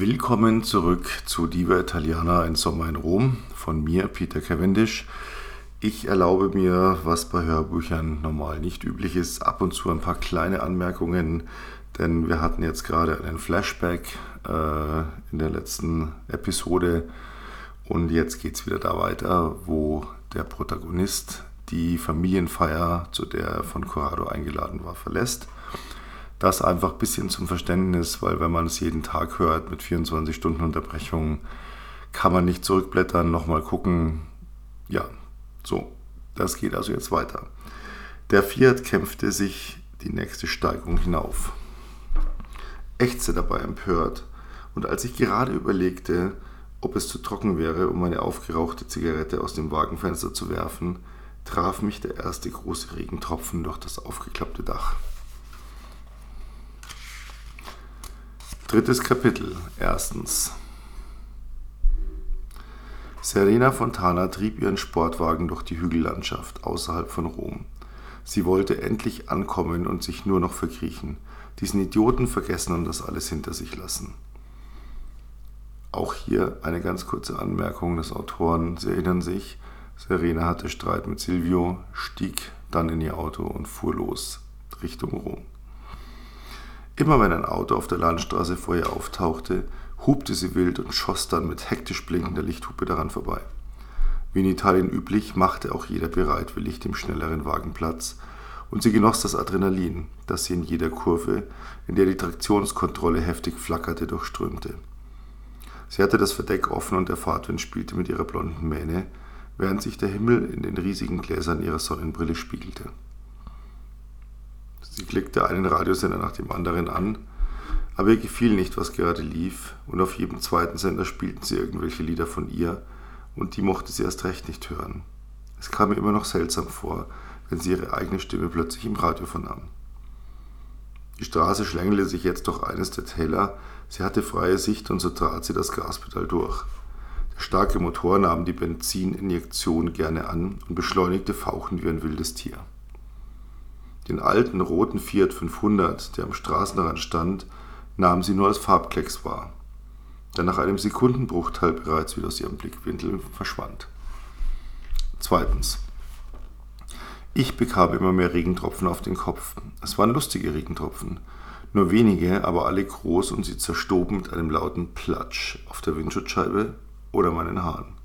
Willkommen zurück zu Diva Italiana ein Sommer in Rom von mir, Peter Cavendish. Ich erlaube mir, was bei Hörbüchern normal nicht üblich ist, ab und zu ein paar kleine Anmerkungen, denn wir hatten jetzt gerade einen Flashback äh, in der letzten Episode und jetzt geht es wieder da weiter, wo der Protagonist die Familienfeier, zu der er von Corrado eingeladen war, verlässt das einfach ein bisschen zum Verständnis, weil wenn man es jeden Tag hört mit 24 Stunden Unterbrechung, kann man nicht zurückblättern, nochmal gucken. Ja, so, das geht also jetzt weiter. Der Fiat kämpfte sich die nächste Steigung hinauf. Ächzte dabei empört und als ich gerade überlegte, ob es zu trocken wäre, um meine aufgerauchte Zigarette aus dem Wagenfenster zu werfen, traf mich der erste große Regentropfen durch das aufgeklappte Dach. Drittes Kapitel. Erstens. Serena Fontana trieb ihren Sportwagen durch die Hügellandschaft außerhalb von Rom. Sie wollte endlich ankommen und sich nur noch verkriechen, diesen Idioten vergessen und das alles hinter sich lassen. Auch hier eine ganz kurze Anmerkung des Autoren. Sie erinnern sich, Serena hatte Streit mit Silvio, stieg dann in ihr Auto und fuhr los Richtung Rom. Immer wenn ein Auto auf der Landstraße vor ihr auftauchte, hupte sie wild und schoss dann mit hektisch blinkender Lichthupe daran vorbei. Wie in Italien üblich, machte auch jeder bereitwillig dem schnelleren Wagen Platz, und sie genoss das Adrenalin, das sie in jeder Kurve, in der die Traktionskontrolle heftig flackerte, durchströmte. Sie hatte das Verdeck offen und der Fahrtwind spielte mit ihrer blonden Mähne, während sich der Himmel in den riesigen Gläsern ihrer Sonnenbrille spiegelte. Sie klickte einen Radiosender nach dem anderen an, aber ihr gefiel nicht, was gerade lief, und auf jedem zweiten Sender spielten sie irgendwelche Lieder von ihr, und die mochte sie erst recht nicht hören. Es kam ihr immer noch seltsam vor, wenn sie ihre eigene Stimme plötzlich im Radio vernahm. Die Straße schlängelte sich jetzt durch eines der Täler, sie hatte freie Sicht und so trat sie das Gaspedal durch. Der starke Motor nahm die Benzininjektion gerne an und beschleunigte fauchend wie ein wildes Tier. Den alten roten Fiat 500, der am Straßenrand stand, nahm sie nur als Farbklecks wahr, der nach einem Sekundenbruchteil bereits wieder aus ihrem Blickwinkel verschwand. Zweitens. Ich bekam immer mehr Regentropfen auf den Kopf. Es waren lustige Regentropfen. Nur wenige, aber alle groß und sie zerstoben mit einem lauten Platsch auf der Windschutzscheibe oder meinen Haaren.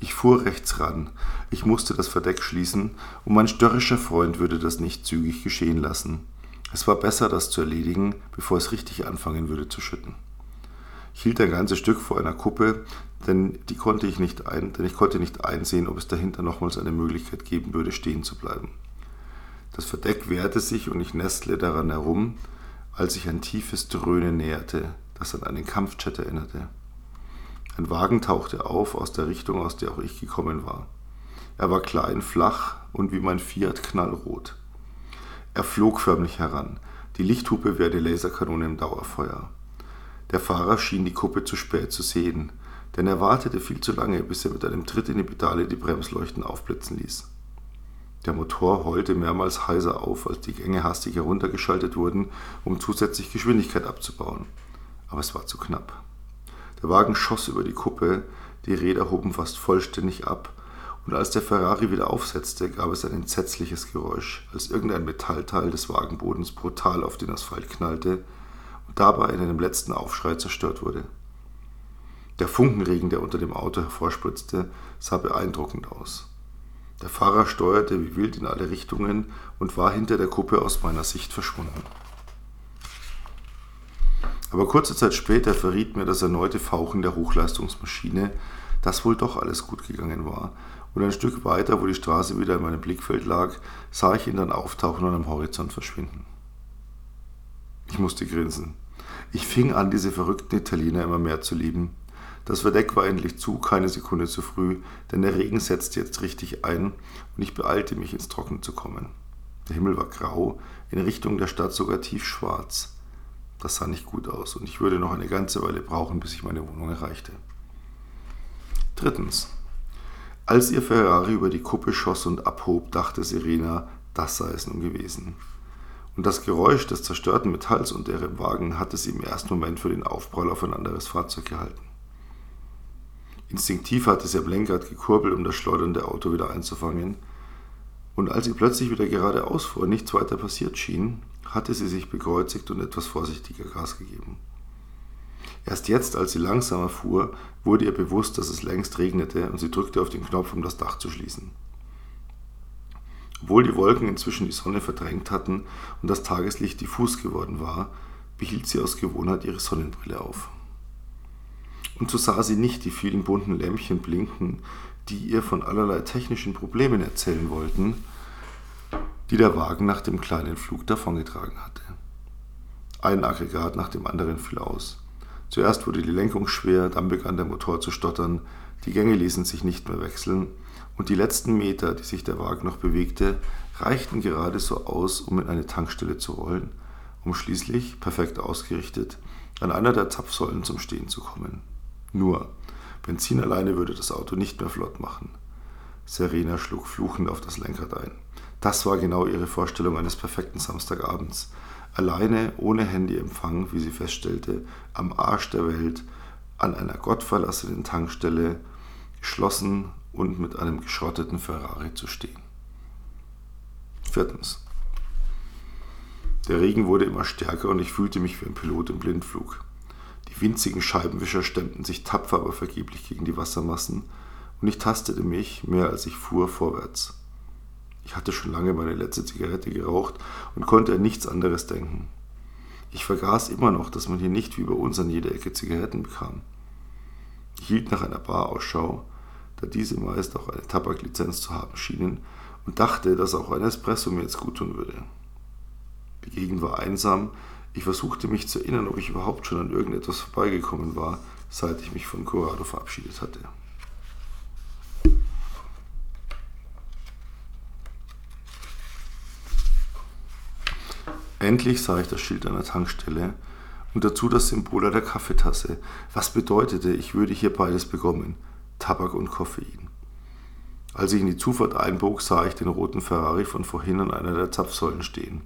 Ich fuhr rechts ran. Ich musste das Verdeck schließen, und mein störrischer Freund würde das nicht zügig geschehen lassen. Es war besser, das zu erledigen, bevor es richtig anfangen würde zu schütten. Ich hielt ein ganzes Stück vor einer Kuppe, denn, die konnte ich nicht ein, denn ich konnte nicht einsehen, ob es dahinter nochmals eine Möglichkeit geben würde, stehen zu bleiben. Das Verdeck wehrte sich und ich nestle daran herum, als sich ein tiefes Dröhnen näherte, das an einen Kampfchat erinnerte. Ein Wagen tauchte auf aus der Richtung, aus der auch ich gekommen war. Er war klein, flach und wie mein Fiat knallrot. Er flog förmlich heran. Die Lichthupe wäre die Laserkanone im Dauerfeuer. Der Fahrer schien die Kuppe zu spät zu sehen, denn er wartete viel zu lange, bis er mit einem Tritt in die Pedale die Bremsleuchten aufblitzen ließ. Der Motor heulte mehrmals heiser auf, als die Gänge hastig heruntergeschaltet wurden, um zusätzlich Geschwindigkeit abzubauen. Aber es war zu knapp. Der Wagen schoss über die Kuppe, die Räder hoben fast vollständig ab, und als der Ferrari wieder aufsetzte, gab es ein entsetzliches Geräusch, als irgendein Metallteil des Wagenbodens brutal auf den Asphalt knallte und dabei in einem letzten Aufschrei zerstört wurde. Der Funkenregen, der unter dem Auto hervorspritzte, sah beeindruckend aus. Der Fahrer steuerte wie wild in alle Richtungen und war hinter der Kuppe aus meiner Sicht verschwunden. Aber kurze Zeit später verriet mir das erneute Fauchen der Hochleistungsmaschine, dass wohl doch alles gut gegangen war. Und ein Stück weiter, wo die Straße wieder in meinem Blickfeld lag, sah ich ihn dann auftauchen und am Horizont verschwinden. Ich musste grinsen. Ich fing an, diese verrückten Italiener immer mehr zu lieben. Das Verdeck war endlich zu, keine Sekunde zu früh, denn der Regen setzte jetzt richtig ein und ich beeilte mich, ins Trocken zu kommen. Der Himmel war grau, in Richtung der Stadt sogar tiefschwarz. Das sah nicht gut aus und ich würde noch eine ganze Weile brauchen, bis ich meine Wohnung erreichte. Drittens. Als ihr Ferrari über die Kuppe schoss und abhob, dachte Serena, das sei es nun gewesen. und das Geräusch des zerstörten Metalls unter ihrem Wagen hatte sie im ersten Moment für den Aufprall auf ein anderes Fahrzeug gehalten. Instinktiv hatte sie am Lenkrad gekurbelt, um das schleudernde Auto wieder einzufangen, und als sie plötzlich wieder geradeaus fuhr und nichts weiter passiert schien, hatte sie sich bekreuzigt und etwas vorsichtiger Gas gegeben. Erst jetzt, als sie langsamer fuhr, wurde ihr bewusst, dass es längst regnete und sie drückte auf den Knopf, um das Dach zu schließen. Obwohl die Wolken inzwischen die Sonne verdrängt hatten und das Tageslicht diffus geworden war, behielt sie aus Gewohnheit ihre Sonnenbrille auf. Und so sah sie nicht die vielen bunten Lämpchen blinken, die ihr von allerlei technischen Problemen erzählen wollten, die der Wagen nach dem kleinen Flug davongetragen hatte. Ein Aggregat nach dem anderen fiel aus. Zuerst wurde die Lenkung schwer, dann begann der Motor zu stottern, die Gänge ließen sich nicht mehr wechseln und die letzten Meter, die sich der Wagen noch bewegte, reichten gerade so aus, um in eine Tankstelle zu rollen, um schließlich, perfekt ausgerichtet, an einer der Zapfsäulen zum Stehen zu kommen. Nur, Benzin alleine würde das Auto nicht mehr flott machen. Serena schlug fluchend auf das Lenkrad ein. Das war genau ihre Vorstellung eines perfekten Samstagabends. Alleine, ohne Handyempfang, wie sie feststellte, am Arsch der Welt, an einer gottverlassenen Tankstelle, geschlossen und mit einem geschrotteten Ferrari zu stehen. Viertens. Der Regen wurde immer stärker und ich fühlte mich wie ein Pilot im Blindflug. Die winzigen Scheibenwischer stemmten sich tapfer, aber vergeblich gegen die Wassermassen und ich tastete mich, mehr als ich fuhr, vorwärts. Ich hatte schon lange meine letzte Zigarette geraucht und konnte an nichts anderes denken. Ich vergaß immer noch, dass man hier nicht wie bei uns an jeder Ecke Zigaretten bekam. Ich hielt nach einer Bar Ausschau, da diese meist auch eine Tabaklizenz zu haben schienen, und dachte, dass auch ein Espresso mir jetzt gut tun würde. Die Gegend war einsam, ich versuchte mich zu erinnern, ob ich überhaupt schon an irgendetwas vorbeigekommen war, seit ich mich von Corrado verabschiedet hatte. Endlich sah ich das Schild einer Tankstelle und dazu das Symbol der Kaffeetasse, was bedeutete, ich würde hier beides bekommen, Tabak und Koffein. Als ich in die Zufahrt einbog, sah ich den roten Ferrari von vorhin an einer der Zapfsäulen stehen.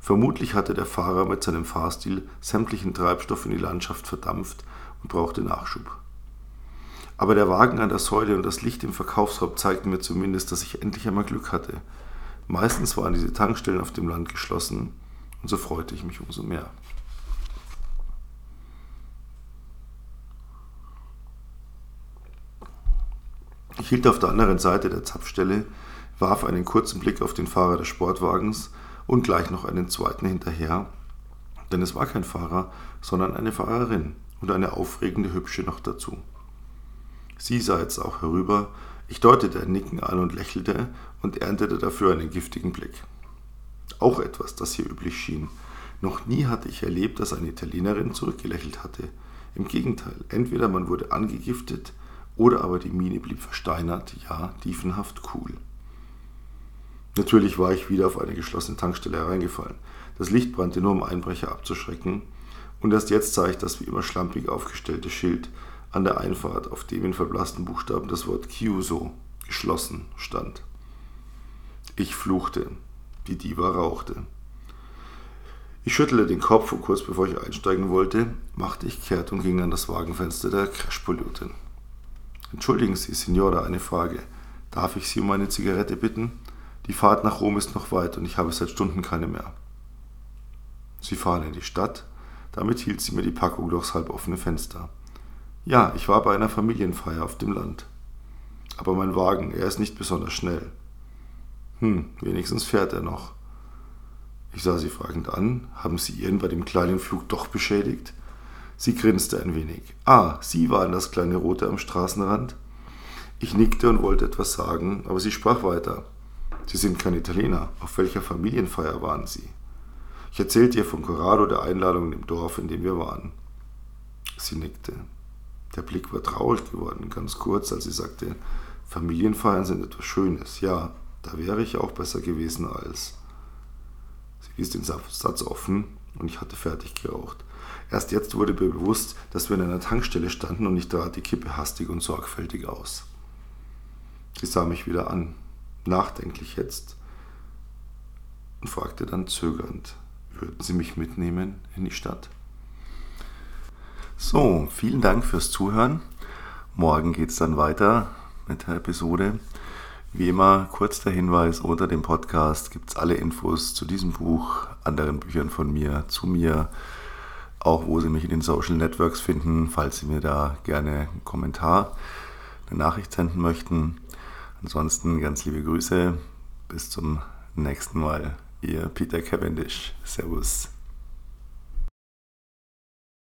Vermutlich hatte der Fahrer mit seinem Fahrstil sämtlichen Treibstoff in die Landschaft verdampft und brauchte Nachschub. Aber der Wagen an der Säule und das Licht im Verkaufsraum zeigten mir zumindest, dass ich endlich einmal Glück hatte. Meistens waren diese Tankstellen auf dem Land geschlossen, und so freute ich mich umso mehr. Ich hielt auf der anderen Seite der Zapfstelle, warf einen kurzen Blick auf den Fahrer des Sportwagens und gleich noch einen zweiten hinterher, denn es war kein Fahrer, sondern eine Fahrerin und eine aufregende Hübsche noch dazu. Sie sah jetzt auch herüber, ich deutete ein Nicken an und lächelte und erntete dafür einen giftigen Blick. Auch etwas, das hier üblich schien. Noch nie hatte ich erlebt, dass eine Italienerin zurückgelächelt hatte. Im Gegenteil, entweder man wurde angegiftet oder aber die Miene blieb versteinert, ja, tiefenhaft cool. Natürlich war ich wieder auf eine geschlossene Tankstelle hereingefallen. Das Licht brannte nur, um Einbrecher abzuschrecken, und erst jetzt sah ich das wie immer schlampig aufgestellte Schild an der Einfahrt, auf dem in verblassten Buchstaben das Wort Chiuso, geschlossen, stand. Ich fluchte. Die Diva rauchte. Ich schüttelte den Kopf und kurz bevor ich einsteigen wollte, machte ich kehrt und ging an das Wagenfenster der Crashpolutin. Entschuldigen Sie, Signora, eine Frage. Darf ich Sie um eine Zigarette bitten? Die Fahrt nach Rom ist noch weit und ich habe seit Stunden keine mehr. Sie fahren in die Stadt. Damit hielt sie mir die Packung durchs halboffene Fenster. Ja, ich war bei einer Familienfeier auf dem Land. Aber mein Wagen, er ist nicht besonders schnell. Hm, wenigstens fährt er noch. Ich sah sie fragend an. Haben Sie Ihren bei dem kleinen Flug doch beschädigt? Sie grinste ein wenig. Ah, Sie waren das kleine Rote am Straßenrand? Ich nickte und wollte etwas sagen, aber sie sprach weiter. Sie sind kein Italiener. Auf welcher Familienfeier waren Sie? Ich erzählte ihr von Corrado, der Einladung im Dorf, in dem wir waren. Sie nickte. Der Blick war traurig geworden, ganz kurz, als sie sagte, Familienfeiern sind etwas Schönes, ja, da wäre ich auch besser gewesen als. Sie ließ den Satz offen und ich hatte fertig geraucht. Erst jetzt wurde mir bewusst, dass wir in einer Tankstelle standen und ich trat die Kippe hastig und sorgfältig aus. Sie sah mich wieder an, nachdenklich jetzt. und fragte dann zögernd, würden Sie mich mitnehmen in die Stadt? So, vielen Dank fürs Zuhören. Morgen geht es dann weiter mit der Episode. Wie immer, kurz der Hinweis, unter dem Podcast gibt es alle Infos zu diesem Buch, anderen Büchern von mir, zu mir, auch wo Sie mich in den Social Networks finden, falls Sie mir da gerne einen Kommentar, eine Nachricht senden möchten. Ansonsten ganz liebe Grüße, bis zum nächsten Mal. Ihr Peter Cavendish. Servus.